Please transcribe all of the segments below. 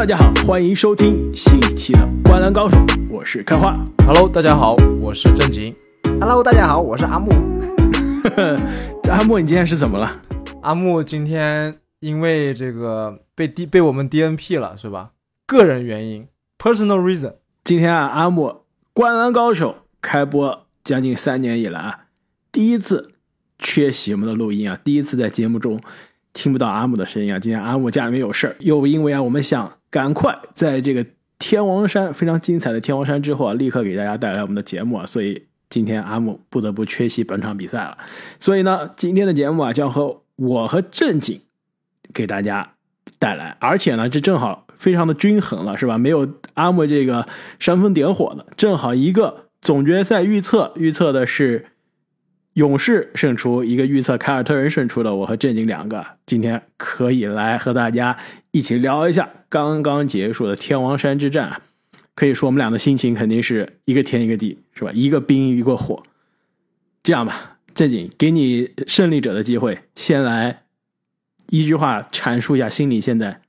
大家好，欢迎收听新一期的《灌篮高手》，我是开花。Hello，大家好，我是正经。Hello，大家好，我是阿木。阿木，你今天是怎么了？阿木今天因为这个被 D 被我们 DNP 了，是吧？个人原因，personal reason。今天啊，阿木《灌篮高手》开播将近三年以来啊，第一次缺席我们的录音啊，第一次在节目中听不到阿木的声音啊。今天阿木家里面有事儿，又因为啊，我们想赶快在这个天王山非常精彩的天王山之后啊，立刻给大家带来我们的节目啊，所以今天阿木不得不缺席本场比赛了。所以呢，今天的节目啊，将和我和正经给大家带来，而且呢，这正好非常的均衡了，是吧？没有阿木这个煽风点火的，正好一个总决赛预测预测的是勇士胜出，一个预测凯尔特人胜出的，我和正经两个今天可以来和大家一起聊一下刚刚结束的天王山之战啊。可以说我们俩的心情肯定是一个天一个地，是吧？一个冰一个火。这样吧，正经，给你胜利者的机会，先来一句话阐述一下心里现在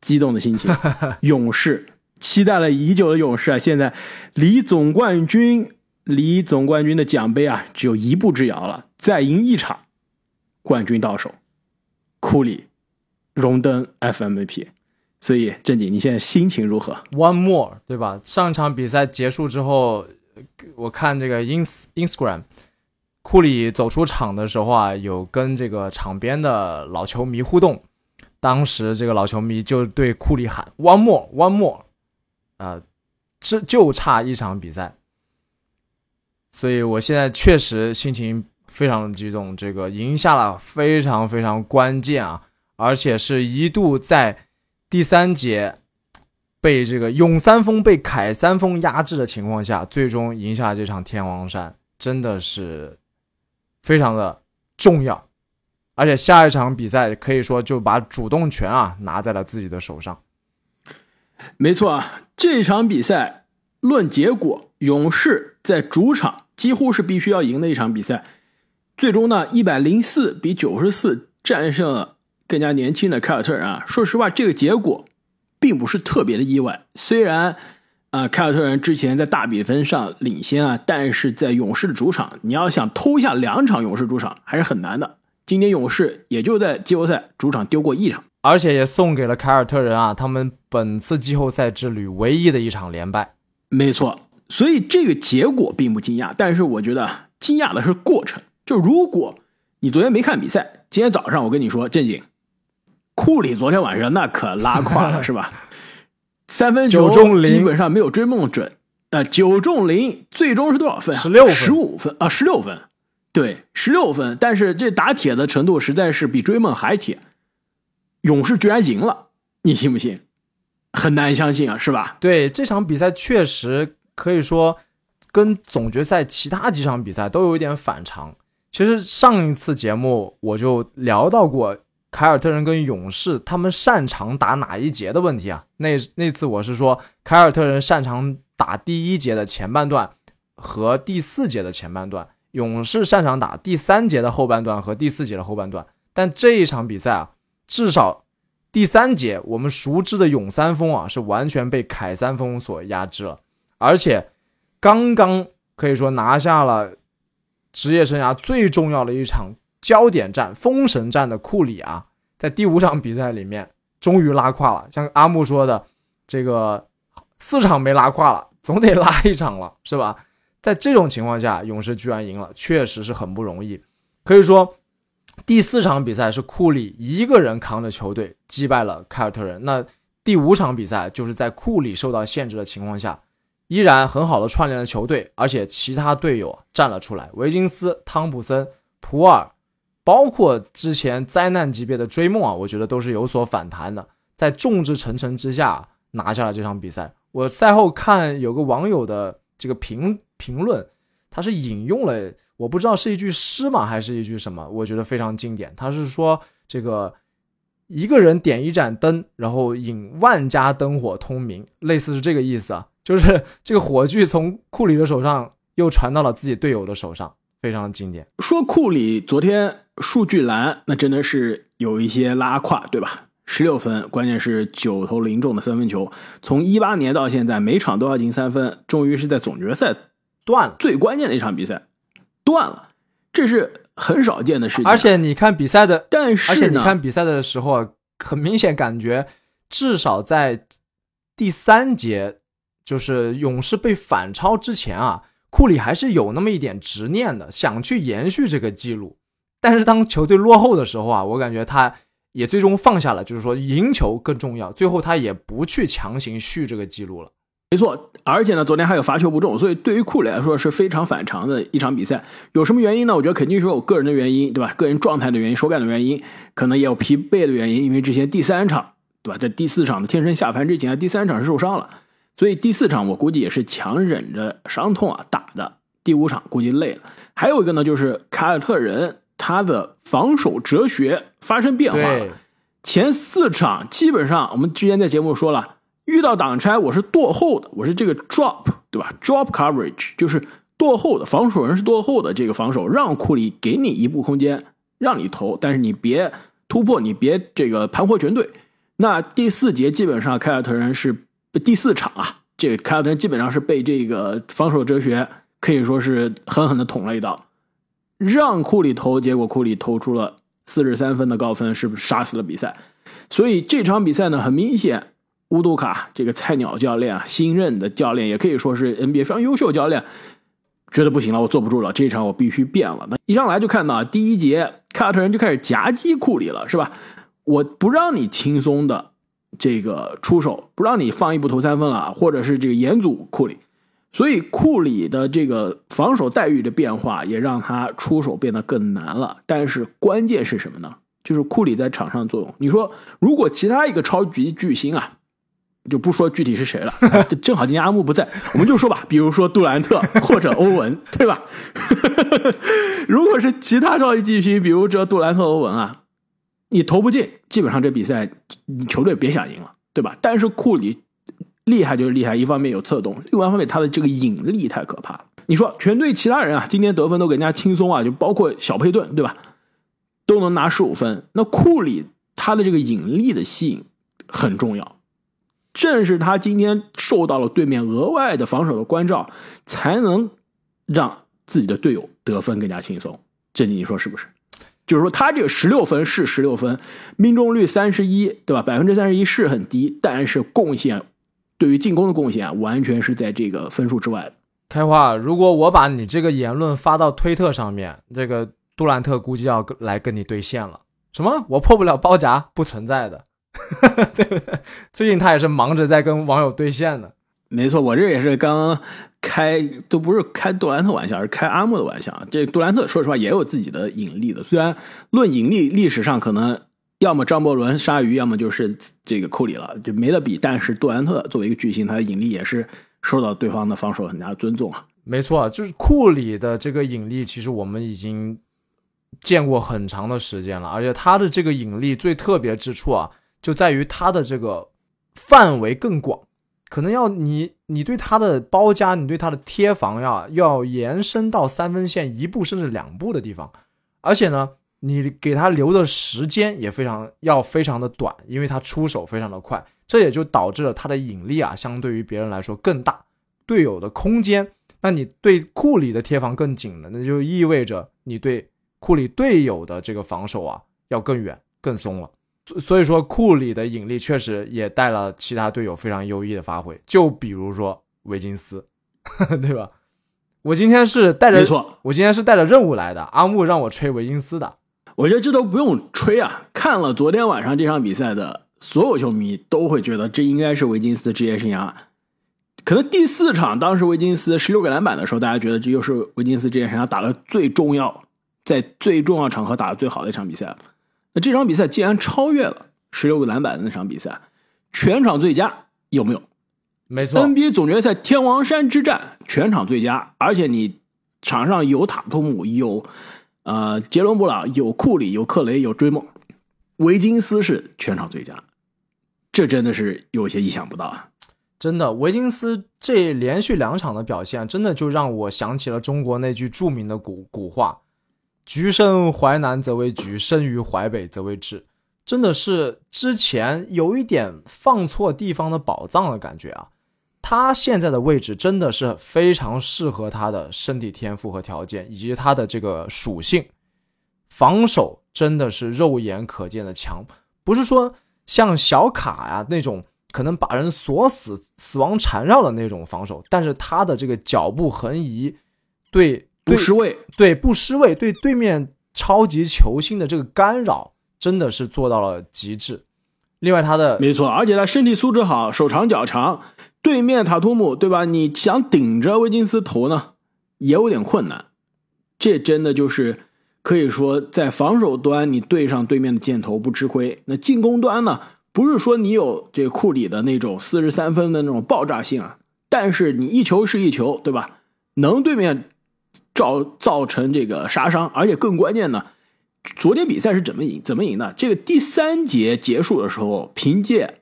激动的心情。勇士期待了已久的勇士啊，现在离总冠军、离总冠军的奖杯啊，只有一步之遥了。再赢一场，冠军到手，库里荣登 FMVP。所以，正经，你现在心情如何？One more，对吧？上一场比赛结束之后，我看这个 ins Instagram，库里走出场的时候啊，有跟这个场边的老球迷互动。当时这个老球迷就对库里喊 “One more，One more”，啊、这就差一场比赛。所以我现在确实心情非常激动，这个赢下了非常非常关键啊，而且是一度在第三节被这个勇三峰被凯三峰压制的情况下，最终赢下这场天王山，真的是非常的重要。而且下一场比赛可以说就把主动权啊拿在了自己的手上。没错啊，这场比赛论结果，勇士在主场几乎是必须要赢的一场比赛。最终呢，一百零四比九十四战胜了更加年轻的凯尔特人啊。说实话，这个结果并不是特别的意外。虽然啊、呃凯尔特人之前在大比分上领先啊，但是在勇士的主场，你要想偷下两场勇士主场还是很难的。今年勇士也就在季后赛主场丢过一场。而且也送给了凯尔特人啊，他们本次季后赛之旅唯一的一场连败。没错，所以这个结果并不惊讶，但是我觉得惊讶的是过程。就如果你昨天没看比赛，今天早上我跟你说，正经，库里昨天晚上那可拉胯了，是吧？三分球九中零基本上没有追梦准，呃，九中零，最终是多少分啊？16分十五分啊，十六分，对，十六分。但是这打铁的程度实在是比追梦还铁，勇士居然赢了，你信不信？很难相信啊，是吧？对这场比赛确实可以说跟总决赛其他几场比赛都有一点反常。其实上一次节目我就聊到过凯尔特人跟勇士他们擅长打哪一节的问题啊。那那次我是说凯尔特人擅长打第一节的前半段和第四节的前半段，勇士擅长打第三节的后半段和第四节的后半段。但这一场比赛啊，至少第三节，我们熟知的勇三锋啊，是完全被凯三锋所压制了，而且刚刚可以说拿下了职业生涯最重要的一场焦点战——封神战的库里啊，在第五场比赛里面终于拉胯了。像阿木说的，这个四场没拉胯了，总得拉一场了，是吧？在这种情况下，勇士居然赢了，确实是很不容易。可以说，第四场比赛是库里一个人扛着球队击败了凯尔特人。那第五场比赛就是在库里受到限制的情况下，依然很好的串联了球队，而且其他队友站了出来，维金斯、汤普森、普尔，包括之前灾难级别的追梦啊，我觉得都是有所反弹的，在众志成城之下拿下了这场比赛。我赛后看有个网友的这个评评论，他是引用了我不知道是一句诗吗，还是一句什么，我觉得非常经典。他是说这个一个人点一盏灯，然后引万家灯火通明，类似是这个意思啊。就是这个火炬从库里的手上又传到了自己队友的手上，非常经典。说库里昨天数据栏，那真的是有一些拉胯，对吧？十六分，关键是九投零中的三分球。从一八年到现在，每场都要进三分，终于是在总决赛断了。最关键的一场比赛断了，这是很少见的事情。而且你看比赛的，但是而且你看比赛的时候啊，很明显感觉，至少在第三节，就是勇士被反超之前啊，库里还是有那么一点执念的，想去延续这个记录。但是当球队落后的时候啊，我感觉他也最终放下了，就是说赢球更重要。最后他也不去强行续这个记录了。没错，而且呢，昨天还有罚球不中，所以对于库里来说是非常反常的一场比赛。有什么原因呢？我觉得肯定是有个人的原因，对吧？个人状态的原因、手感的原因，可能也有疲惫的原因。因为之前第三场，对吧？在第四场的天神下凡之前，第三场是受伤了，所以第四场我估计也是强忍着伤痛啊打的。第五场估计累了。还有一个呢，就是凯尔特人他的防守哲学发生变化了。前四场基本上，我们之前在节目说了。遇到挡拆，我是堕后的，我是这个 drop，对吧？drop coverage 就是堕后的，防守人是堕后的，这个防守让库里给你一步空间，让你投，但是你别突破，你别这个盘活全队。那第四节基本上凯尔特人是第四场啊，这个凯尔特人基本上是被这个防守哲学可以说是狠狠的捅了一刀，让库里投，结果库里投出了四十三分的高分，是不是杀死了比赛？所以这场比赛呢，很明显。乌杜卡这个菜鸟教练啊，新任的教练也可以说是 NBA 非常优秀教练，觉得不行了，我坐不住了，这场我必须变了。那一上来就看到第一节，凯尔特人就开始夹击库里了，是吧？我不让你轻松的这个出手，不让你放一步投三分了，或者是这个严阻库里，所以库里的这个防守待遇的变化也让他出手变得更难了。但是关键是什么呢？就是库里在场上作用。你说，如果其他一个超级巨星啊？就不说具体是谁了，正好今天阿木不在，我们就说吧，比如说杜兰特或者欧文，对吧？如果是其他超级巨星，比如这杜兰特、欧文啊，你投不进，基本上这比赛你球队别想赢了，对吧？但是库里厉害就是厉害，一方面有策动，另外一方面他的这个引力太可怕了。你说全队其他人啊，今天得分都更加轻松啊，就包括小佩顿，对吧？都能拿十五分，那库里他的这个引力的吸引很重要。正是他今天受到了对面额外的防守的关照，才能让自己的队友得分更加轻松。这你说是不是？就是说他这个十六分是十六分，命中率三十一，对吧？百分之三十一是很低，但是贡献对于进攻的贡献完全是在这个分数之外的。开花，如果我把你这个言论发到推特上面，这个杜兰特估计要来跟你对线了。什么？我破不了包夹？不存在的。对不对？最近他也是忙着在跟网友对线呢。没错，我这也是刚开，都不是开杜兰特玩笑，是开阿木的玩笑。这杜兰特说实话也有自己的引力的，虽然论引力，历史上可能要么张伯伦、鲨鱼，要么就是这个库里了，就没得比。但是杜兰特作为一个巨星，他的引力也是受到对方的防守很大的尊重啊。没错，就是库里的这个引力，其实我们已经见过很长的时间了，而且他的这个引力最特别之处啊。就在于他的这个范围更广，可能要你你对他的包夹，你对他的贴防呀，要延伸到三分线一步甚至两步的地方，而且呢，你给他留的时间也非常要非常的短，因为他出手非常的快，这也就导致了他的引力啊，相对于别人来说更大，队友的空间，那你对库里的贴防更紧了，那就意味着你对库里队友的这个防守啊要更远更松了。所以说，库里的引力确实也带了其他队友非常优异的发挥。就比如说维金斯，对吧？我今天是带着，没错，我今天是带着任务来的。阿木让我吹维金斯的，我觉得这都不用吹啊！看了昨天晚上这场比赛的所有球迷都会觉得，这应该是维金斯的职业生涯。可能第四场，当时维金斯十六个篮板的时候，大家觉得这又是维金斯职业生涯打的最重要，在最重要场合打的最好的一场比赛了。那这场比赛竟然超越了十六个篮板的那场比赛，全场最佳有没有？没错，NBA 总决赛天王山之战全场最佳，而且你场上有塔图姆，有呃杰伦布朗，有库里，有克雷，有追梦，维金斯是全场最佳，这真的是有些意想不到啊！真的，维金斯这连续两场的表现，真的就让我想起了中国那句著名的古古话。橘生淮南则为橘，生于淮北则为枳。真的是之前有一点放错地方的宝藏的感觉啊。他现在的位置真的是非常适合他的身体天赋和条件，以及他的这个属性。防守真的是肉眼可见的强，不是说像小卡呀那种可能把人锁死、死亡缠绕的那种防守，但是他的这个脚步横移，对不失位，对不失位，对对面超级球星的这个干扰，真的是做到了极致。另外，他的没错，而且他身体素质好，手长脚长，对面塔图姆对吧？你想顶着威金斯投呢，也有点困难。这真的就是可以说，在防守端你对上对面的箭头不吃亏。那进攻端呢，不是说你有这库里的那种四十三分的那种爆炸性啊，但是你一球是一球，对吧？能对面造造成这个杀伤，而且更关键呢。昨天比赛是怎么赢？怎么赢的？这个第三节结束的时候，凭借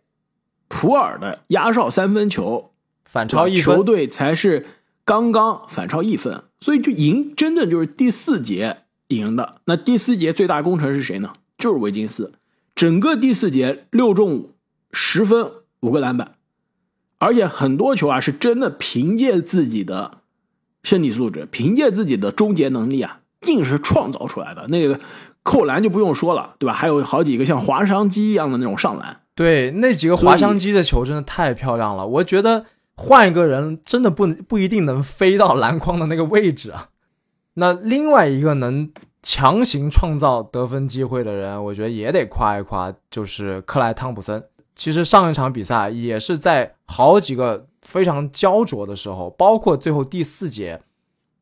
普尔的压哨三分球反超一分，球队才是刚刚反超一分，所以就赢，真的就是第四节赢的。那第四节最大功臣是谁呢？就是维金斯，整个第四节六中五，十分五个篮板，而且很多球啊是真的凭借自己的身体素质，凭借自己的终结能力啊，硬是创造出来的那个。扣篮就不用说了，对吧？还有好几个像滑翔机一样的那种上篮，对，那几个滑翔机的球真的太漂亮了。我觉得换一个人真的不不一定能飞到篮筐的那个位置啊。那另外一个能强行创造得分机会的人，我觉得也得夸一夸，就是克莱汤普森。其实上一场比赛也是在好几个非常焦灼的时候，包括最后第四节，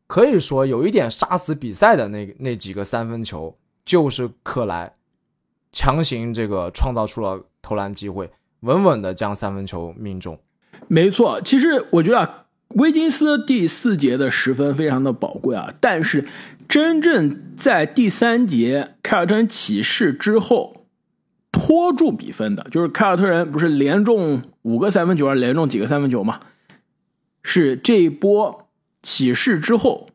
可以说有一点杀死比赛的那那几个三分球。就是克莱强行这个创造出了投篮机会，稳稳的将三分球命中。没错，其实我觉得啊，威金斯第四节的十分非常的宝贵啊，但是真正在第三节凯尔特人起势之后拖住比分的，就是凯尔特人不是连中五个三分球，连中几个三分球嘛？是这一波起势之后。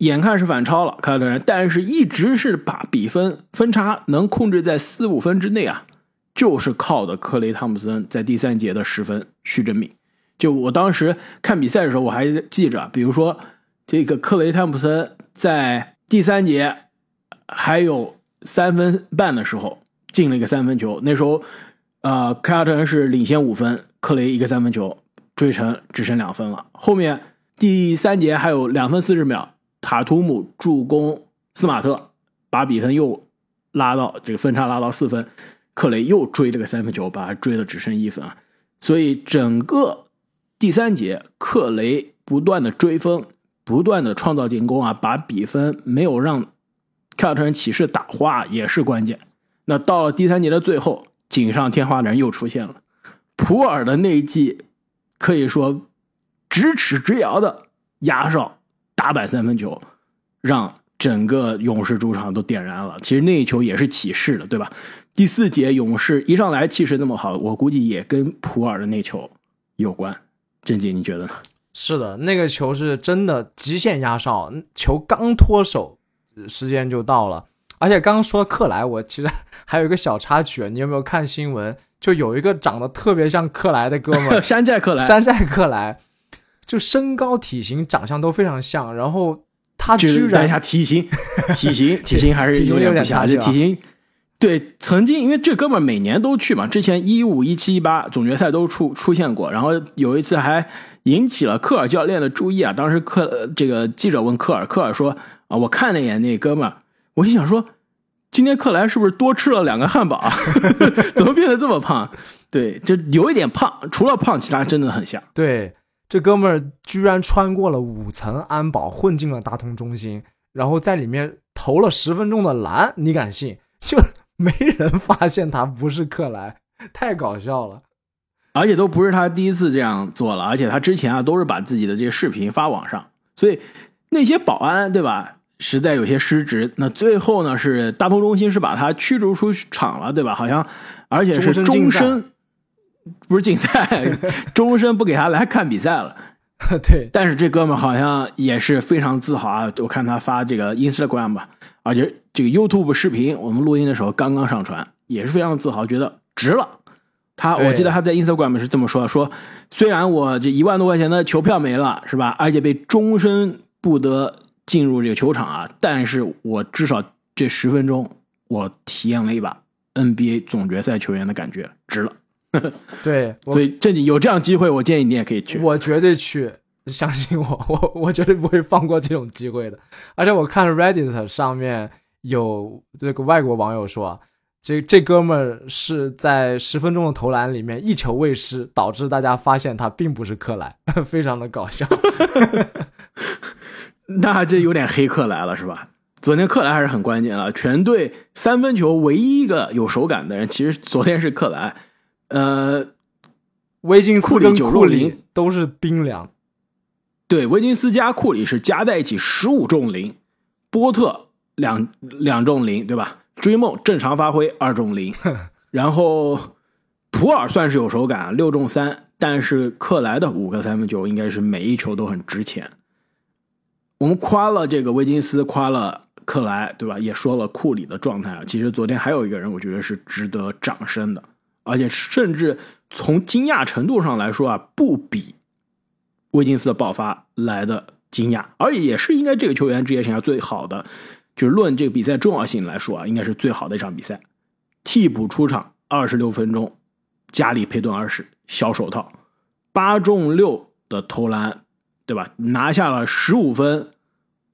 眼看是反超了凯尔特人，但是一直是把比分分差能控制在四五分之内啊，就是靠的克雷汤普森在第三节的十分续真命。就我当时看比赛的时候，我还记着，比如说这个克雷汤普森在第三节还有三分半的时候进了一个三分球，那时候呃凯尔特人是领先五分，克雷一个三分球追成只剩两分了。后面第三节还有两分四十秒。塔图姆助攻斯马特，把比分又拉到这个分差拉到四分，克雷又追这个三分球，把他追的只剩一分啊！所以整个第三节，克雷不断的追分，不断的创造进攻啊，把比分没有让凯尔特人骑士打花也是关键。那到了第三节的最后，锦上添花的人又出现了，普尔的那一记可以说咫尺之遥的压哨。打板三分球，让整个勇士主场都点燃了。其实那一球也是起势的，对吧？第四节勇士一上来气势那么好，我估计也跟普尔的那球有关。郑姐，你觉得呢？是的，那个球是真的极限压哨，球刚脱手，时间就到了。而且刚刚说克莱，我其实还有一个小插曲，你有没有看新闻？就有一个长得特别像克莱的哥们，山寨克莱，山寨克莱。就身高、体型、长相都非常像，然后他居然等一下体型、体型、体型还是有点不像。这 体型，对，曾经因为这哥们每年都去嘛，之前一五、一七、一八总决赛都出出现过，然后有一次还引起了科尔教练的注意啊。当时科这个记者问科尔，科尔说啊，我看了一眼那哥们，我心想说，今天克莱是不是多吃了两个汉堡？怎么变得这么胖？对，就有一点胖，除了胖，其他真的很像。对。这哥们居然穿过了五层安保，混进了大通中心，然后在里面投了十分钟的篮，你敢信？就没人发现他不是克莱，太搞笑了。而且都不是他第一次这样做了，而且他之前啊都是把自己的这个视频发网上，所以那些保安对吧，实在有些失职。那最后呢，是大通中心是把他驱逐出场了，对吧？好像而且是终身。不是竞赛，终身不给他来看比赛了。对，但是这哥们好像也是非常自豪啊！我看他发这个 Instagram 吧，而且这个 YouTube 视频，我们录音的时候刚刚上传，也是非常自豪，觉得值了。他我记得他在 Instagram 是这么说的：说虽然我这一万多块钱的球票没了，是吧？而且被终身不得进入这个球场啊，但是我至少这十分钟我体验了一把 NBA 总决赛球员的感觉，值了。对，所以正经有这样机会，我建议你也可以去。我绝对去，相信我，我我绝对不会放过这种机会的。而且我看 Reddit 上面有这个外国网友说啊，这这哥们儿是在十分钟的投篮里面一球未失，导致大家发现他并不是克莱，非常的搞笑。那这有点黑克莱了，是吧？昨天克莱还是很关键了，全队三分球唯一一个有手感的人，其实昨天是克莱。呃，威金斯跟库里9库里都是冰凉，对，威金斯加库里是加在一起十五中零，波特两两中零，对吧？追梦正常发挥二中零，然后普尔算是有手感，六中三，但是克莱的五个三分球应该是每一球都很值钱。我们夸了这个威金斯，夸了克莱，对吧？也说了库里的状态啊。其实昨天还有一个人，我觉得是值得掌声的，而且甚至从惊讶程度上来说啊，不比威金斯的爆发来的惊讶，而也是应该这个球员职业生涯最好的，就论这个比赛重要性来说啊，应该是最好的一场比赛。替补出场二十六分钟，加里佩顿二十小手套，八中六的投篮，对吧？拿下了十五分，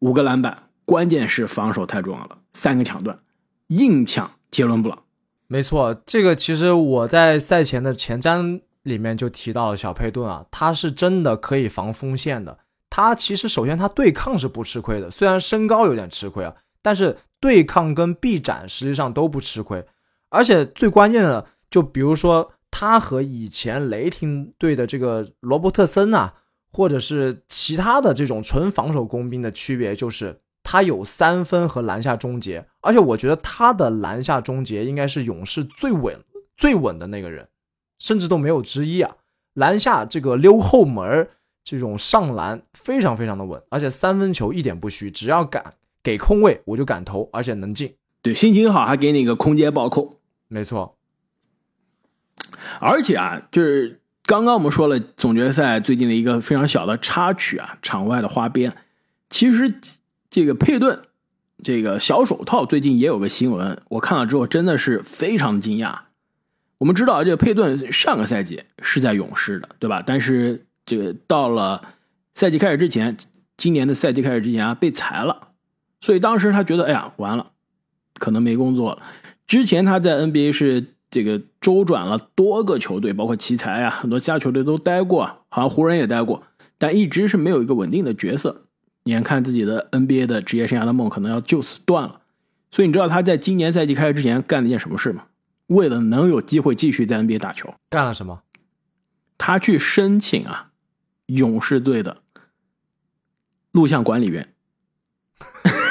五个篮板，关键是防守太重要了，三个抢断，硬抢杰伦布朗。没错，这个其实我在赛前的前瞻里面就提到了小佩顿啊，他是真的可以防锋线的。他其实首先他对抗是不吃亏的，虽然身高有点吃亏啊，但是对抗跟臂展实际上都不吃亏。而且最关键的，就比如说他和以前雷霆队的这个罗伯特森啊，或者是其他的这种纯防守工兵的区别，就是他有三分和篮下终结，而且我觉得他的篮下终结应该是勇士最稳、最稳的那个人，甚至都没有之一啊！篮下这个溜后门这种上篮非常非常的稳，而且三分球一点不虚，只要敢给空位我就敢投，而且能进。对，心情好还给你一个空接暴扣。没错，而且啊，就是刚刚我们说了总决赛最近的一个非常小的插曲啊，场外的花边。其实这个佩顿这个小手套最近也有个新闻，我看了之后真的是非常惊讶。我们知道这个佩顿上个赛季是在勇士的，对吧？但是这个到了赛季开始之前，今年的赛季开始之前啊，被裁了，所以当时他觉得，哎呀，完了，可能没工作了。之前他在 NBA 是这个周转了多个球队，包括奇才啊，很多其他球队都待过，好像湖人也待过，但一直是没有一个稳定的角色。眼看自己的 NBA 的职业生涯的梦可能要就此断了，所以你知道他在今年赛季开始之前干了一件什么事吗？为了能有机会继续在 NBA 打球，干了什么？他去申请啊勇士队的录像管理员。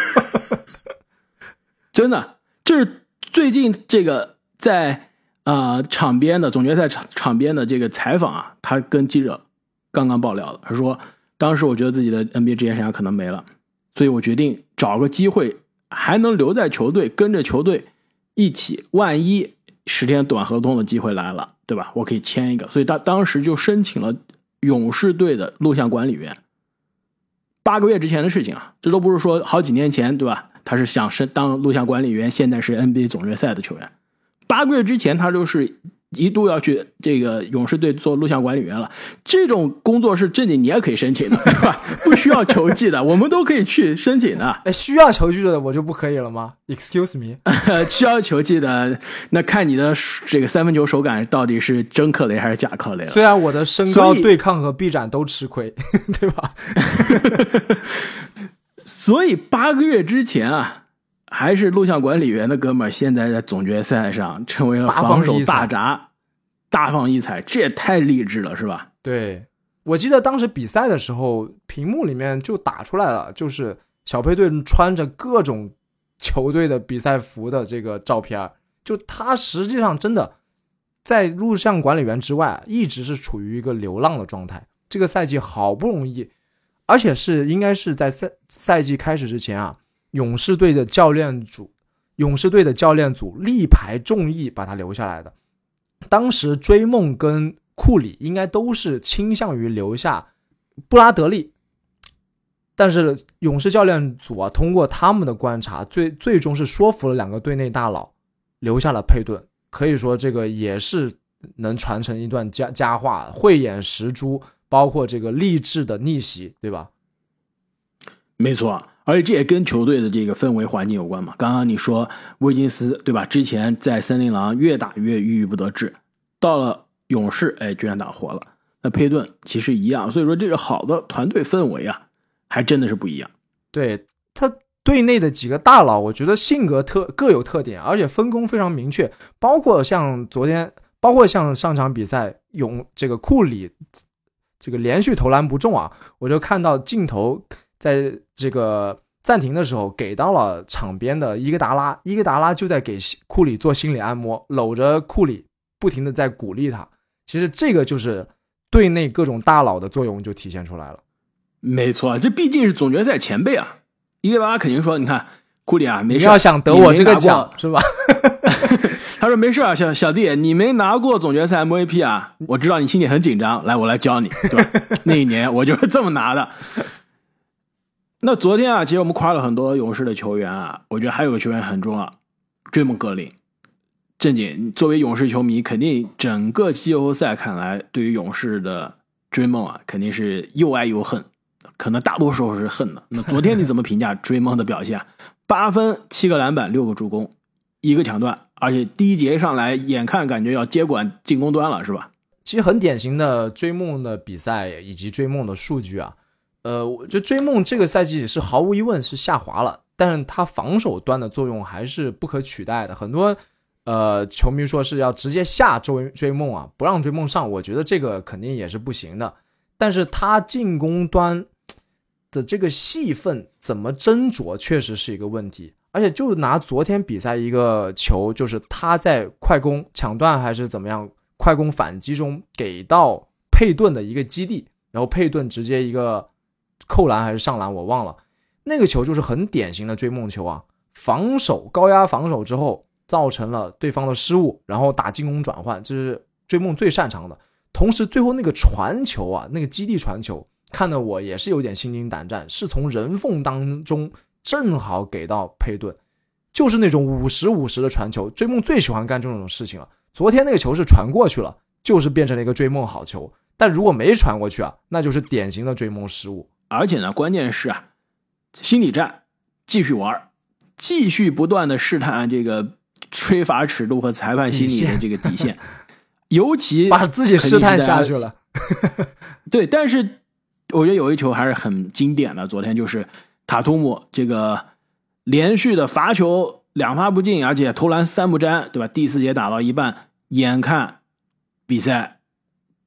真的，就是最近这个在啊、呃场边的总决赛场场边的这个采访啊，他跟记者刚刚爆料的，他说当时我觉得自己的 NBA 职业生涯可能没了，所以我决定找个机会还能留在球队，跟着球队一起，万一十天短合同的机会来了，对吧？我可以签一个，所以他当时就申请了勇士队的录像管理员。八个月之前的事情啊，这都不是说好几年前，对吧？他是想是当录像管理员，现在是 NBA 总决赛的球员。八个月之前，他就是一度要去这个勇士队做录像管理员了。这种工作是正经，你也可以申请的，对吧？不需要球技的，我们都可以去申请的。哎，需要球技的我就不可以了吗？Excuse me，需要球技的，那看你的这个三分球手感到底是真克雷还是假克雷了。虽然我的身高、对抗和臂展都吃亏，对吧？所以八个月之前啊，还是录像管理员的哥们儿，现在在总决赛上成为了防守大闸，大放异彩，这也太励志了，是吧？对，我记得当时比赛的时候，屏幕里面就打出来了，就是小佩顿穿着各种球队的比赛服的这个照片，就他实际上真的在录像管理员之外，一直是处于一个流浪的状态。这个赛季好不容易，而且是应该是在赛赛季开始之前啊，勇士队的教练组勇士队的教练组力排众议把他留下来的。当时追梦跟库里应该都是倾向于留下布拉德利，但是勇士教练组啊，通过他们的观察，最最终是说服了两个队内大佬，留下了佩顿。可以说这个也是能传承一段佳佳话，慧眼识珠，包括这个励志的逆袭，对吧？没错，而且这也跟球队的这个氛围环境有关嘛。刚刚你说威金斯对吧？之前在森林狼越打越郁郁不得志，到了勇士，哎，居然打活了。那佩顿其实一样，所以说这个好的团队氛围啊，还真的是不一样。对他队内的几个大佬，我觉得性格特各有特点，而且分工非常明确。包括像昨天，包括像上场比赛，勇这个库里这个连续投篮不中啊，我就看到镜头。在这个暂停的时候，给到了场边的伊戈达拉，伊戈达拉就在给库里做心理按摩，搂着库里，不停的在鼓励他。其实这个就是队内各种大佬的作用就体现出来了。没错，这毕竟是总决赛前辈啊，伊戈达拉肯定说：“你看库里啊，没事，要想得我这个奖是吧？” 他说：“没事啊，小小弟，你没拿过总决赛 MVP 啊，我知道你心里很紧张，来，我来教你，对吧？那一年我就是这么拿的。”那昨天啊，其实我们夸了很多勇士的球员啊，我觉得还有个球员很重要，追梦格林。正经，作为勇士球迷，肯定整个季后赛看来，对于勇士的追梦啊，肯定是又爱又恨，可能大多数是恨的。那昨天你怎么评价追梦的表现？八分、七个篮板、六个助攻，一个抢断，而且第一节上来，眼看感觉要接管进攻端了，是吧？其实很典型的追梦的比赛以及追梦的数据啊。呃，我觉得追梦这个赛季是毫无疑问是下滑了，但是他防守端的作用还是不可取代的。很多呃球迷说是要直接下追追梦啊，不让追梦上，我觉得这个肯定也是不行的。但是他进攻端的这个戏份怎么斟酌，确实是一个问题。而且就拿昨天比赛一个球，就是他在快攻抢断还是怎么样，快攻反击中给到佩顿的一个基地，然后佩顿直接一个。扣篮还是上篮，我忘了。那个球就是很典型的追梦球啊，防守高压防守之后，造成了对方的失误，然后打进攻转换，这是追梦最擅长的。同时，最后那个传球啊，那个基地传球，看得我也是有点心惊胆战。是从人缝当中正好给到佩顿，就是那种五十五十的传球。追梦最喜欢干这种事情了。昨天那个球是传过去了，就是变成了一个追梦好球。但如果没传过去啊，那就是典型的追梦失误。而且呢，关键是啊，心理战继续玩，继续不断的试探这个吹罚尺度和裁判心理的这个底线，尤其 把自己试探下去了。对，但是我觉得有一球还是很经典的，昨天就是塔图姆这个连续的罚球两发不进，而且投篮三不沾，对吧？第四节打到一半，眼看比赛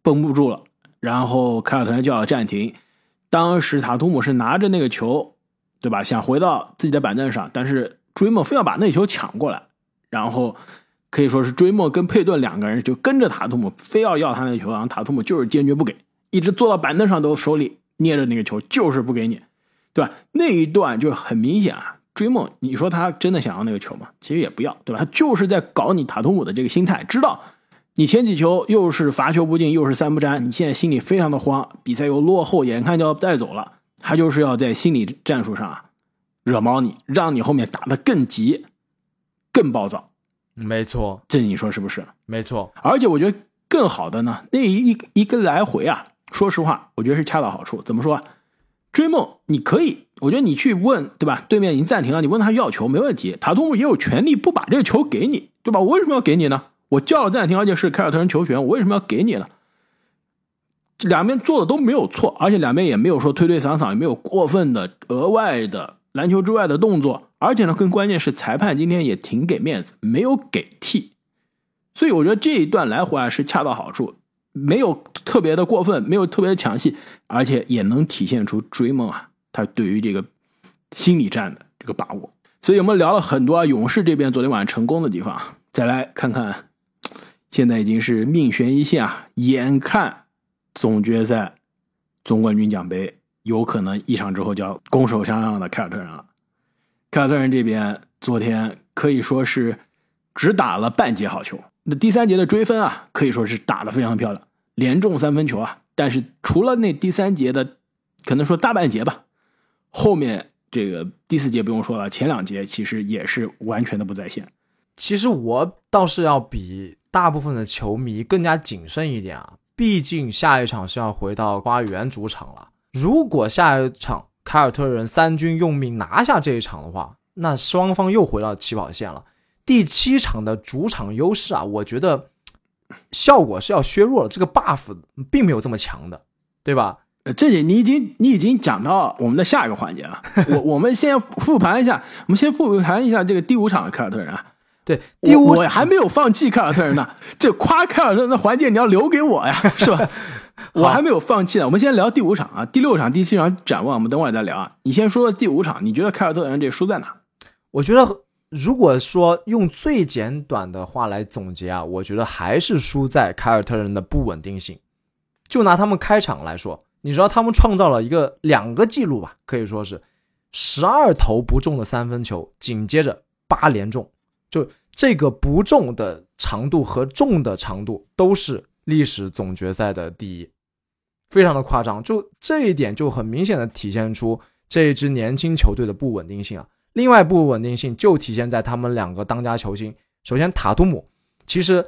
绷不住了，然后凯尔特人叫了暂停。当时塔图姆是拿着那个球，对吧？想回到自己的板凳上，但是追梦非要把那球抢过来，然后可以说是追梦跟佩顿两个人就跟着塔图姆，非要要他那球，然后塔图姆就是坚决不给，一直坐到板凳上都手里捏着那个球，就是不给你，对吧？那一段就很明显啊，追梦，你说他真的想要那个球吗？其实也不要，对吧？他就是在搞你塔图姆的这个心态，知道。你前几球又是罚球不进，又是三不沾，你现在心里非常的慌，比赛又落后，眼看就要带走了，他就是要在心理战术上啊惹毛你，让你后面打得更急、更暴躁。没错，这你说是不是？没错。而且我觉得更好的呢，那一一个来回啊，说实话，我觉得是恰到好处。怎么说？追梦你可以，我觉得你去问，对吧？对面已经暂停了，你问他要球没问题。塔图姆也有权利不把这个球给你，对吧？我为什么要给你呢？我叫了暂停，而且是凯尔特人球权，我为什么要给你呢？两边做的都没有错，而且两边也没有说推推搡搡，也没有过分的额外的篮球之外的动作，而且呢，更关键是裁判今天也挺给面子，没有给替，所以我觉得这一段来回啊是恰到好处，没有特别的过分，没有特别的抢戏，而且也能体现出追梦啊他对于这个心理战的这个把握。所以我们聊了很多勇士这边昨天晚上成功的地方，再来看看。现在已经是命悬一线啊！眼看总决赛、总冠军奖杯有可能一场之后就要拱手相让的凯尔特人了。凯尔特人这边昨天可以说是只打了半节好球。那第三节的追分啊，可以说是打得非常漂亮，连中三分球啊。但是除了那第三节的，可能说大半节吧，后面这个第四节不用说了，前两节其实也是完全的不在线。其实我倒是要比大部分的球迷更加谨慎一点啊，毕竟下一场是要回到花园主场了。如果下一场凯尔特人三军用命拿下这一场的话，那双方又回到起跑线了。第七场的主场优势啊，我觉得效果是要削弱了，这个 buff 并没有这么强的，对吧？呃，这里你已经你已经讲到我们的下一个环节了。我我们先复盘一下，我们先复盘一下这个第五场的凯尔特人啊。对，第五我还没有放弃凯尔特人呢，这夸凯尔特人的环节你要留给我呀，是吧？我还没有放弃呢。我们先聊第五场啊，第六场、第七场展望，我们等会儿再聊啊。你先说第五场，你觉得凯尔特人这输在哪？我觉得，如果说用最简短的话来总结啊，我觉得还是输在凯尔特人的不稳定性。就拿他们开场来说，你知道他们创造了一个两个记录吧？可以说是十二投不中的三分球，紧接着八连中。就这个不中的长度和中的长度都是历史总决赛的第一，非常的夸张。就这一点就很明显的体现出这一支年轻球队的不稳定性啊。另外一部稳定性就体现在他们两个当家球星。首先塔图姆，其实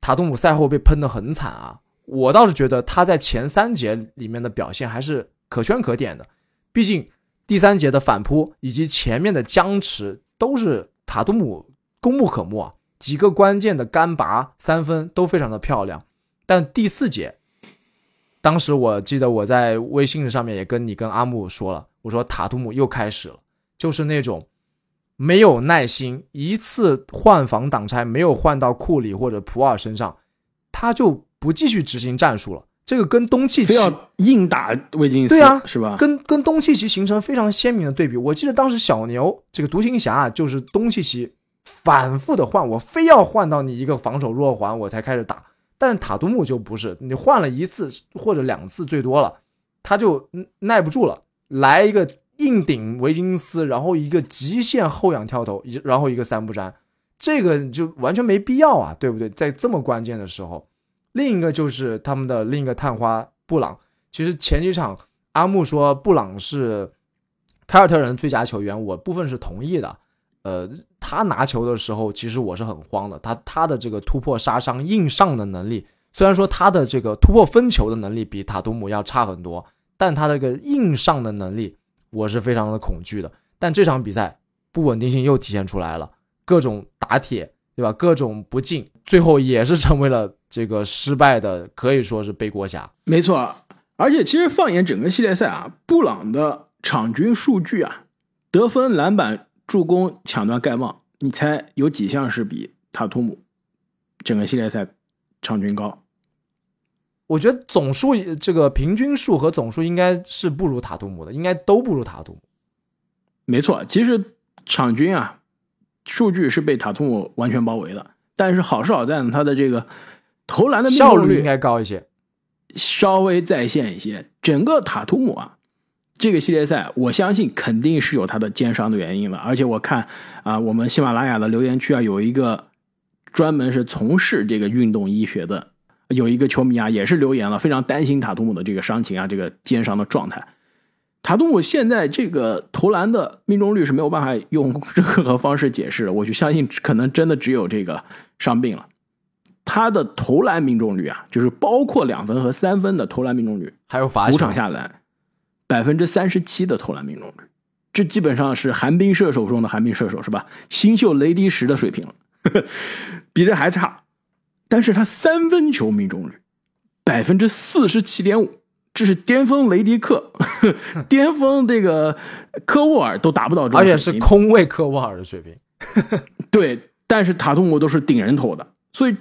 塔图姆赛后被喷得很惨啊。我倒是觉得他在前三节里面的表现还是可圈可点的，毕竟第三节的反扑以及前面的僵持都是塔图姆。功不可没啊！几个关键的干拔三分都非常的漂亮，但第四节，当时我记得我在微信上面也跟你跟阿木说了，我说塔图姆又开始了，就是那种没有耐心，一次换防挡拆没有换到库里或者普尔身上，他就不继续执行战术了。这个跟东契奇要硬打维金斯，对啊，是吧？跟跟东契奇形成非常鲜明的对比。我记得当时小牛这个独行侠就是东契奇。反复的换，我非要换到你一个防守弱环，我才开始打。但塔图姆就不是，你换了一次或者两次最多了，他就耐不住了，来一个硬顶维金斯，然后一个极限后仰跳投，一然后一个三不沾，这个就完全没必要啊，对不对？在这么关键的时候，另一个就是他们的另一个探花布朗。其实前几场阿木说布朗是凯尔特人最佳球员，我部分是同意的。呃，他拿球的时候，其实我是很慌的。他他的这个突破杀伤、硬上的能力，虽然说他的这个突破分球的能力比塔图姆要差很多，但他这个硬上的能力，我是非常的恐惧的。但这场比赛不稳定性又体现出来了，各种打铁，对吧？各种不进，最后也是成为了这个失败的，可以说是背锅侠。没错，而且其实放眼整个系列赛啊，布朗的场均数据啊，得分、篮板。助攻、抢断、盖帽，你猜有几项是比塔图姆整个系列赛场均高？我觉得总数这个平均数和总数应该是不如塔图姆的，应该都不如塔图姆。没错，其实场均啊，数据是被塔图姆完全包围的。但是好是好在呢，他的这个投篮的效率应该高一些，稍微在线一些。整个塔图姆啊。这个系列赛，我相信肯定是有他的肩伤的原因了。而且我看啊，我们喜马拉雅的留言区啊，有一个专门是从事这个运动医学的，有一个球迷啊，也是留言了，非常担心塔图姆的这个伤情啊，这个肩伤的状态。塔图姆现在这个投篮的命中率是没有办法用任何方式解释的，我就相信可能真的只有这个伤病了。他的投篮命中率啊，就是包括两分和三分的投篮命中率，还有罚球五场下来。百分之三十七的投篮命中率，这基本上是寒冰射手中的寒冰射手，是吧？新秀雷迪什的水平了，比这还差。但是他三分球命中率百分之四十七点五，这是巅峰雷迪克、巅峰这个科沃尔都达不到这，而且是空位科沃尔的水平。对，但是塔图姆都是顶人头的，所以。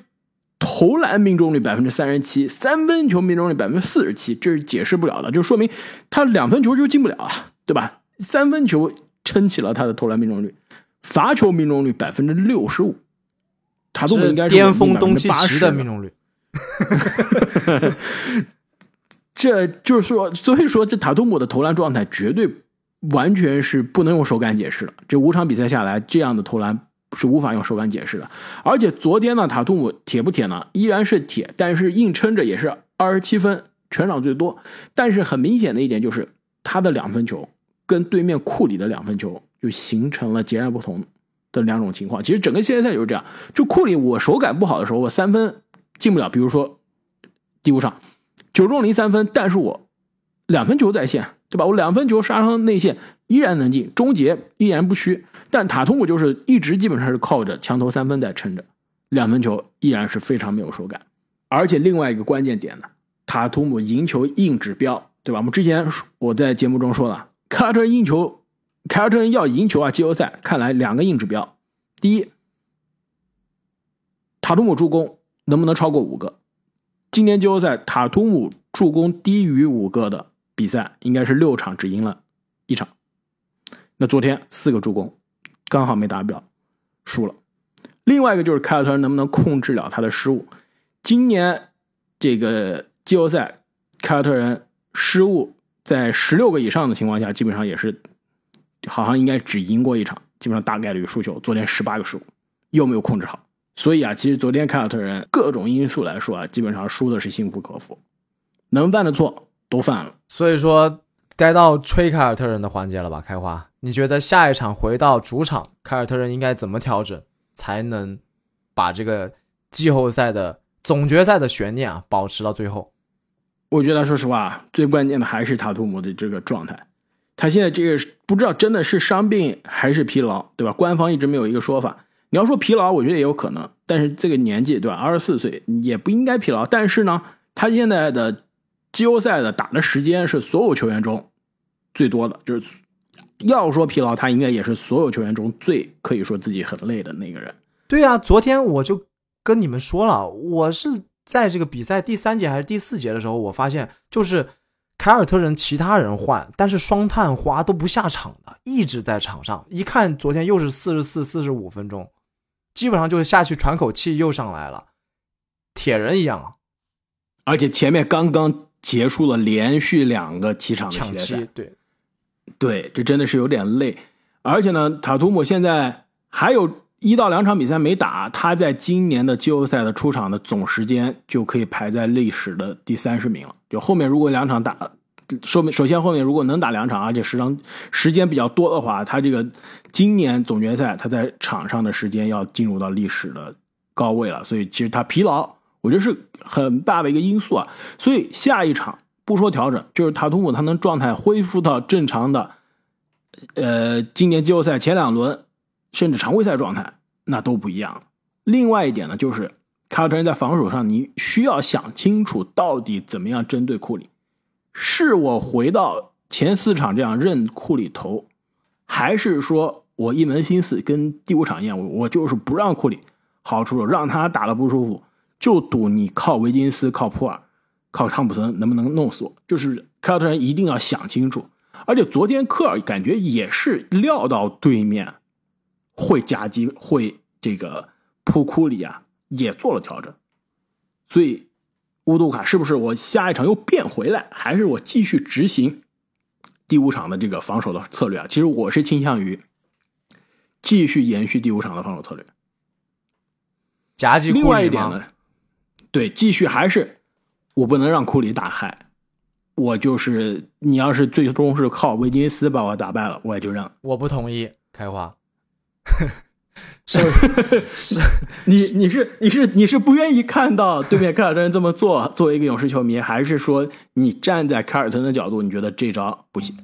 投篮命中率百分之三十七，三分球命中率百分之四十七，这是解释不了的，就说明他两分球就进不了啊，对吧？三分球撑起了他的投篮命中率，罚球命中率百分之六十五，塔图姆应该是巅峰东契奇的命中率。这就是说，所以说这塔图姆的投篮状态绝对完全是不能用手感解释的。这五场比赛下来，这样的投篮是无法用手感解释的。而且昨天呢，塔图姆铁不铁呢？依然是铁，但是硬撑着也是二十七分，全场最多。但是很明显的一点就是，他的两分球跟对面库里的两分球就形成了截然不同的两种情况。其实整个系列赛就是这样，就库里我手感不好的时候，我三分进不了，比如说第五场九中零三分，但是我两分球在线，对吧？我两分球杀伤内线依然能进，终结依然不虚。但塔图姆就是一直基本上是靠着墙头三分在撑着，两分球依然是非常没有手感。而且另外一个关键点呢，塔图姆赢球硬指标，对吧？我们之前我在节目中说了，卡特赢球，凯尔特人要赢球啊，季后赛看来两个硬指标，第一，塔图姆助攻能不能超过五个？今年季后赛塔图姆助攻低于五个的比赛，应该是六场只赢了一场。那昨天四个助攻。刚好没达标，输了。另外一个就是凯尔特人能不能控制了他的失误。今年这个季后赛，凯尔特人失误在十六个以上的情况下，基本上也是好像应该只赢过一场，基本上大概率输球。昨天十八个失误，又没有控制好。所以啊，其实昨天凯尔特人各种因素来说啊，基本上输的是心服口服，能犯的错都犯了。所以说。该到吹凯尔特人的环节了吧？开花，你觉得下一场回到主场，凯尔特人应该怎么调整，才能把这个季后赛的总决赛的悬念啊保持到最后？我觉得，说实话，最关键的还是塔图姆的这个状态。他现在这个不知道真的是伤病还是疲劳，对吧？官方一直没有一个说法。你要说疲劳，我觉得也有可能，但是这个年纪，对吧？二十四岁也不应该疲劳。但是呢，他现在的。季后赛的打的时间是所有球员中最多的，就是要说疲劳，他应该也是所有球员中最可以说自己很累的那个人。对呀，昨天我就跟你们说了，我是在这个比赛第三节还是第四节的时候，我发现就是凯尔特人其他人换，但是双探花都不下场的，一直在场上。一看昨天又是四十四、四十五分钟，基本上就是下去喘口气又上来了，铁人一样啊！而且前面刚刚。结束了连续两个七场的系列赛，对，对，这真的是有点累。而且呢，塔图姆现在还有一到两场比赛没打，他在今年的季后赛的出场的总时间就可以排在历史的第三十名了。就后面如果两场打，说明首先后面如果能打两场，而且时长时间比较多的话，他这个今年总决赛他在场上的时间要进入到历史的高位了。所以其实他疲劳。我觉得是很大的一个因素啊，所以下一场不说调整，就是塔图姆他能状态恢复到正常的，呃，今年季后赛前两轮甚至常规赛状态，那都不一样。另外一点呢，就是凯尔特人在防守上，你需要想清楚到底怎么样针对库里，是我回到前四场这样任库里投，还是说我一门心思跟第五场一样，我我就是不让库里好出手，让他打的不舒服。就赌你靠维金斯、靠普尔、靠汤普森能不能弄死我？就是凯尔特人一定要想清楚。而且昨天科尔感觉也是料到对面会夹击、会这个扑库里啊，也做了调整。所以乌杜卡是不是我下一场又变回来，还是我继续执行第五场的这个防守的策略啊？其实我是倾向于继续延续第五场的防守策略，夹击另外一点呢？对，继续还是我不能让库里打嗨，我就是你要是最终是靠维金斯把我打败了，我也就认了。我不同意，开花。是 是，你你是你是你是不愿意看到对面凯尔特人这么做？作为一个勇士球迷，还是说你站在凯尔特人的角度，你觉得这招不行？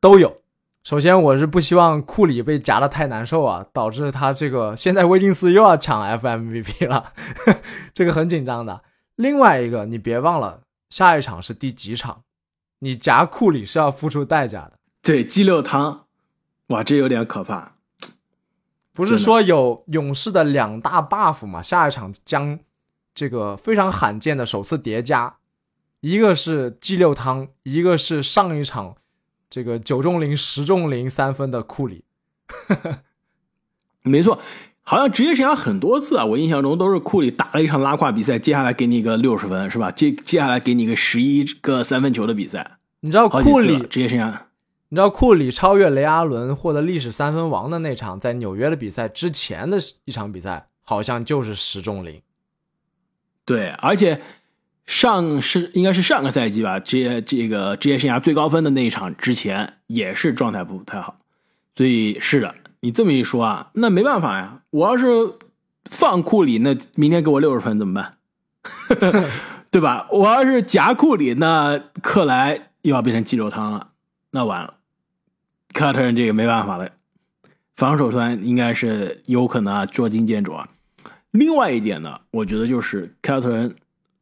都有。首先，我是不希望库里被夹的太难受啊，导致他这个现在威金斯又要抢 FMVP 了，这个很紧张的。另外一个，你别忘了下一场是第几场，你夹库里是要付出代价的。对，鸡柳汤，哇，这有点可怕。不是说有勇士的两大 buff 嘛？下一场将这个非常罕见的首次叠加，一个是 G 六汤，一个是上一场。这个九中零十中零三分的库里，没错，好像职业生涯很多次啊，我印象中都是库里打了一场拉胯比赛，接下来给你一个六十分，是吧？接接下来给你个十一个三分球的比赛。你知道库里职业生涯你知道库里超越雷阿伦获得历史三分王的那场在纽约的比赛之前的一场比赛，好像就是十中零。对，而且上是应该是上个赛季吧，职业这个职业生涯最高分的那一场之前也是状态不太好，所以是的，你这么一说啊，那没办法呀，我要是放库里，那明天给我六十分怎么办？对吧？我要是夹库里，那克莱又要变成鸡肉汤了，那完了。凯尔特人这个没办法了，防守端应该是有可能啊捉襟见肘啊。另外一点呢，我觉得就是凯尔特人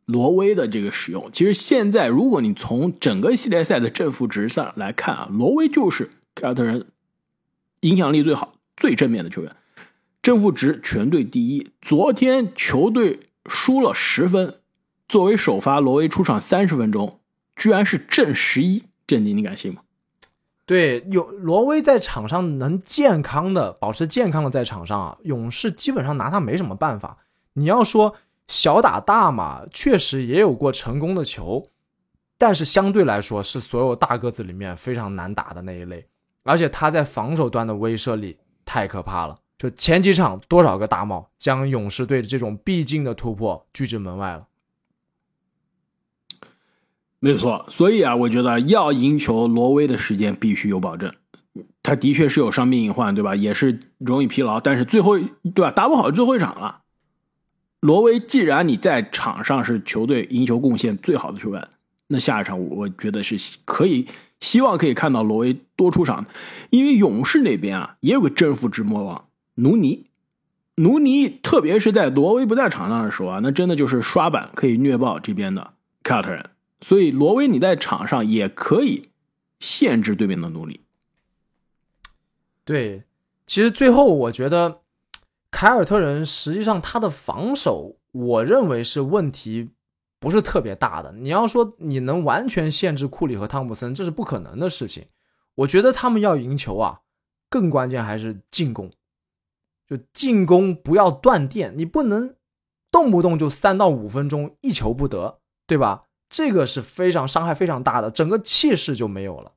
罗威的这个使用，其实现在如果你从整个系列赛的正负值上来看啊，罗威就是凯尔特人影响力最好、最正面的球员，正负值全队第一。昨天球队输了十分，作为首发，罗威出场三十分钟，居然是正十一，震惊，你敢信吗？对，有罗威在场上能健康的保持健康的在场上啊，勇士基本上拿他没什么办法。你要说小打大嘛，确实也有过成功的球，但是相对来说是所有大个子里面非常难打的那一类，而且他在防守端的威慑力太可怕了。就前几场多少个大帽将勇士队的这种必进的突破拒之门外了。没错，所以啊，我觉得要赢球，罗威的时间必须有保证。他的确是有伤病隐患，对吧？也是容易疲劳，但是最后对吧？打不好最后一场了。罗威，既然你在场上是球队赢球贡献最好的球员，那下一场我觉得是可以希望可以看到罗威多出场，因为勇士那边啊也有个征服之魔王努尼，努尼特别是在罗威不在场上的时候啊，那真的就是刷板可以虐爆这边的凯尔特人。所以，罗威你在场上也可以限制对面的努力。对，其实最后我觉得凯尔特人实际上他的防守，我认为是问题不是特别大的。你要说你能完全限制库里和汤普森，这是不可能的事情。我觉得他们要赢球啊，更关键还是进攻，就进攻不要断电，你不能动不动就三到五分钟一球不得，对吧？这个是非常伤害非常大的，整个气势就没有了。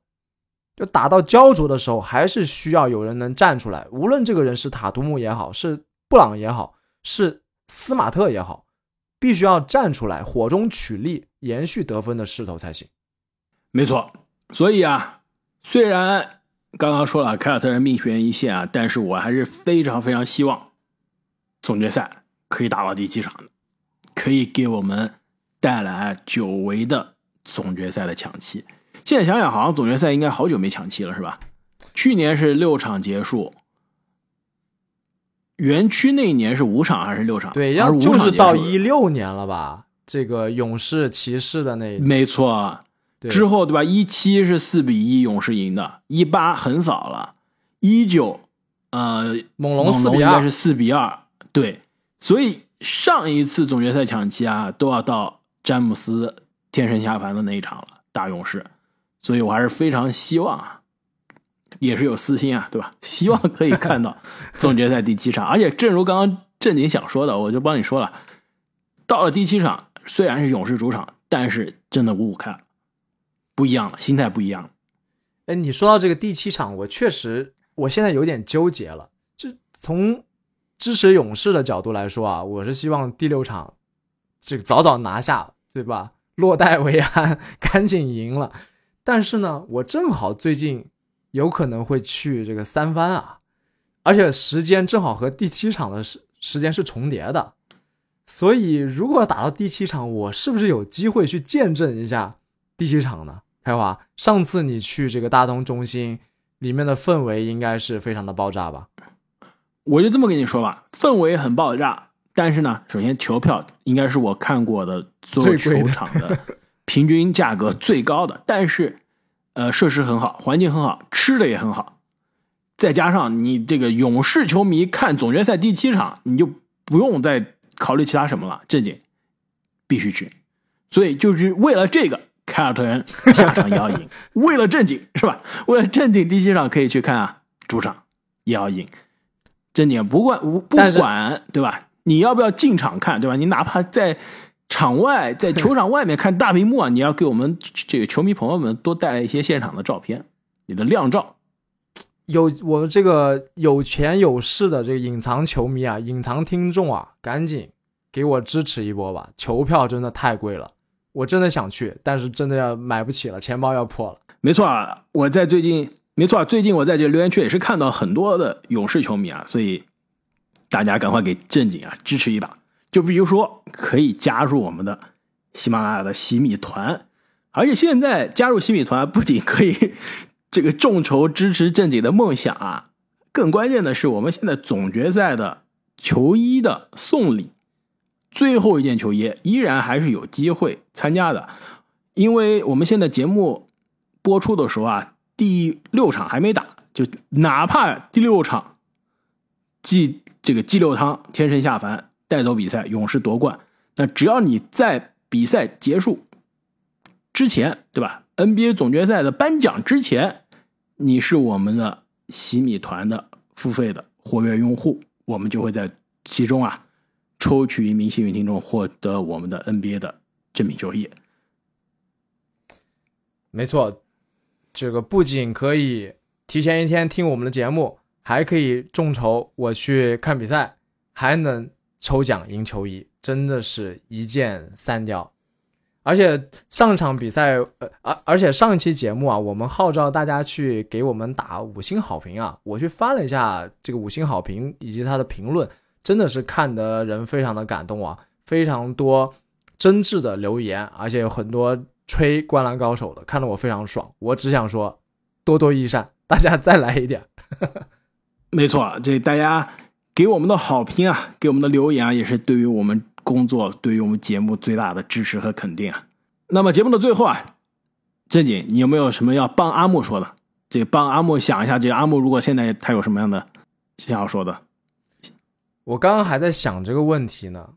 就打到焦灼的时候，还是需要有人能站出来。无论这个人是塔图姆也好，是布朗也好，是斯马特也好，必须要站出来，火中取栗，延续得分的势头才行。没错，所以啊，虽然刚刚说了凯尔特人命悬一线啊，但是我还是非常非常希望总决赛可以打到第七场的，可以给我们。带来久违的总决赛的抢七。现在想想，好像总决赛应该好久没抢七了，是吧？去年是六场结束，园区那一年是五场还是六场？对，要就是到一六年了吧？这个勇士骑士的那没错，之后对吧？一七是四比一勇士赢的，一八横扫了，一九呃猛龙四比二是四比二，对，所以上一次总决赛抢七啊都要到。詹姆斯天神下凡的那一场了，大勇士，所以我还是非常希望啊，也是有私心啊，对吧？希望可以看到 总决赛第七场，而且正如刚刚正经想说的，我就帮你说了，到了第七场，虽然是勇士主场，但是真的五五开，不一样了，心态不一样了。哎，你说到这个第七场，我确实，我现在有点纠结了。就从支持勇士的角度来说啊，我是希望第六场这个早早拿下。对吧？落袋为安，赶紧赢了。但是呢，我正好最近有可能会去这个三番啊，而且时间正好和第七场的时时间是重叠的。所以，如果打到第七场，我是不是有机会去见证一下第七场呢？开华，上次你去这个大东中心里面的氛围应该是非常的爆炸吧？我就这么跟你说吧，氛围很爆炸。但是呢，首先球票应该是我看过的所有球场的 平均价格最高的。但是，呃，设施很好，环境很好，吃的也很好。再加上你这个勇士球迷看总决赛第七场，你就不用再考虑其他什么了，正经必须去。所以就是为了这个，凯尔特人下场也要赢。为了正经是吧？为了正经第七场可以去看啊，主场也要赢。正经不管不管对吧？你要不要进场看，对吧？你哪怕在场外，在球场外面看大屏幕啊，你要给我们这个球迷朋友们多带来一些现场的照片。你的靓照。有我们这个有钱有势的这个隐藏球迷啊，隐藏听众啊，赶紧给我支持一波吧！球票真的太贵了，我真的想去，但是真的要买不起了，钱包要破了。没错啊，我在最近，没错，最近我在这留言区也是看到很多的勇士球迷啊，所以大家赶快给正经啊支持一把。就比如说，可以加入我们的喜马拉雅的洗米团，而且现在加入洗米团不仅可以。这个众筹支持正经的梦想啊，更关键的是，我们现在总决赛的球衣的送礼，最后一件球衣依然还是有机会参加的，因为我们现在节目播出的时候啊，第六场还没打，就哪怕第六场，即这个鸡六汤天神下凡带走比赛，勇士夺冠，那只要你在比赛结束之前，对吧？NBA 总决赛的颁奖之前，你是我们的洗米团的付费的活跃用户，我们就会在其中啊抽取一名幸运听众，获得我们的 NBA 的正品球衣。没错，这个不仅可以提前一天听我们的节目，还可以众筹我去看比赛，还能抽奖赢球衣，真的是一箭三雕。而且上场比赛，呃，而而且上一期节目啊，我们号召大家去给我们打五星好评啊。我去翻了一下这个五星好评以及他的评论，真的是看得人非常的感动啊，非常多真挚的留言，而且有很多吹灌篮高手的，看得我非常爽。我只想说，多多益善，大家再来一点。没错，这大家给我们的好评啊，给我们的留言啊，也是对于我们。工作对于我们节目最大的支持和肯定啊！那么节目的最后啊，正经，你有没有什么要帮阿木说的？这帮阿木想一下，这阿木如果现在他有什么样的想要说的？我刚刚还在想这个问题呢。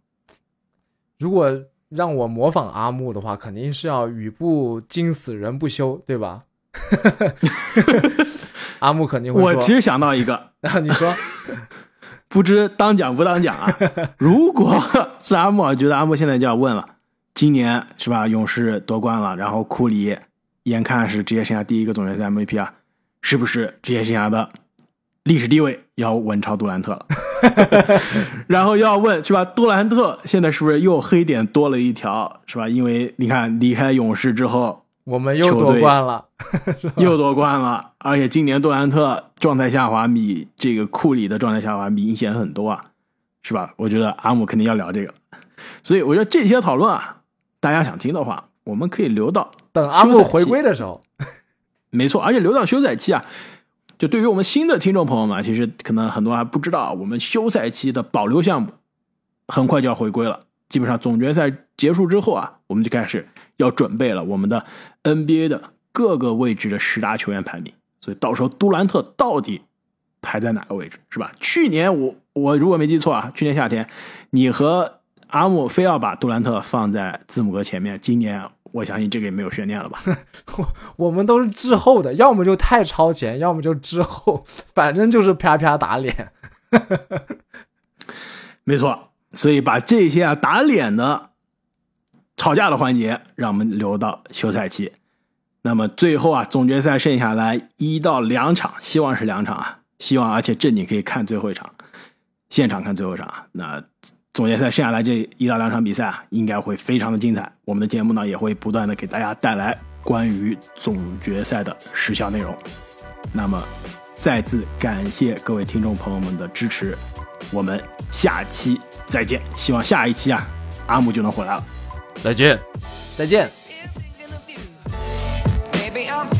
如果让我模仿阿木的话，肯定是要语不惊死人不休，对吧？阿木肯定会。我其实想到一个，然后你说。不知当讲不当讲啊！如果是阿木，我，觉得阿木现在就要问了：今年是吧？勇士夺冠了，然后库里眼看是职业生涯第一个总决赛 MVP 啊，是不是职业生涯的历史地位要稳超杜兰特了？然后要问是吧？杜兰特现在是不是又黑点多了一条是吧？因为你看离开勇士之后。我们又夺冠了，又夺冠了，而且今年杜兰特状态下滑比这个库里的状态下滑明显很多啊，是吧？我觉得阿姆肯定要聊这个，所以我觉得这些讨论啊，大家想听的话，我们可以留到等阿姆回归的时候。没错，而且留到休赛期啊，就对于我们新的听众朋友们，其实可能很多还不知道，我们休赛期的保留项目很快就要回归了。基本上总决赛结束之后啊，我们就开始要准备了我们的 NBA 的各个位置的十大球员排名。所以到时候杜兰特到底排在哪个位置，是吧？去年我我如果没记错啊，去年夏天你和阿木非要把杜兰特放在字母哥前面，今年我相信这个也没有悬念了吧？我 我们都是滞后的，要么就太超前，要么就滞后，反正就是啪啪打脸。没错。所以把这些啊打脸的吵架的环节，让我们留到休赛期。那么最后啊，总决赛剩下来一到两场，希望是两场啊，希望而且正经可以看最后一场，现场看最后一场啊。那总决赛剩下来这一到两场比赛啊，应该会非常的精彩。我们的节目呢，也会不断的给大家带来关于总决赛的时效内容。那么再次感谢各位听众朋友们的支持，我们下期。再见，希望下一期啊，阿木就能回来了。再见再见 baby i'm